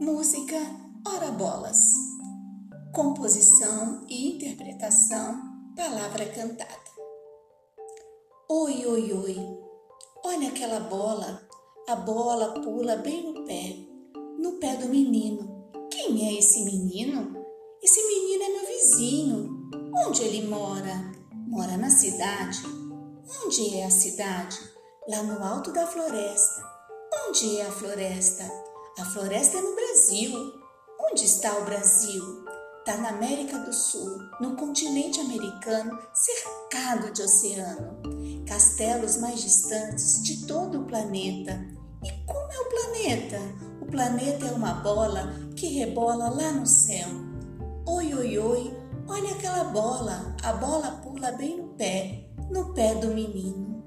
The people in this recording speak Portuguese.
Música Ora Bolas. Composição e interpretação, palavra cantada. Oi, oi, oi. Olha aquela bola. A bola pula bem no pé, no pé do menino. Quem é esse menino? Esse menino é meu vizinho. Onde ele mora? Mora na cidade. Onde é a cidade? Lá no alto da floresta. Onde é a floresta? A floresta é no Brasil. Onde está o Brasil? Está na América do Sul, no continente americano, cercado de oceano. Castelos mais distantes de todo o planeta. E como é o planeta? O planeta é uma bola que rebola lá no céu. Oi, oi, oi, olha aquela bola. A bola pula bem no pé, no pé do menino.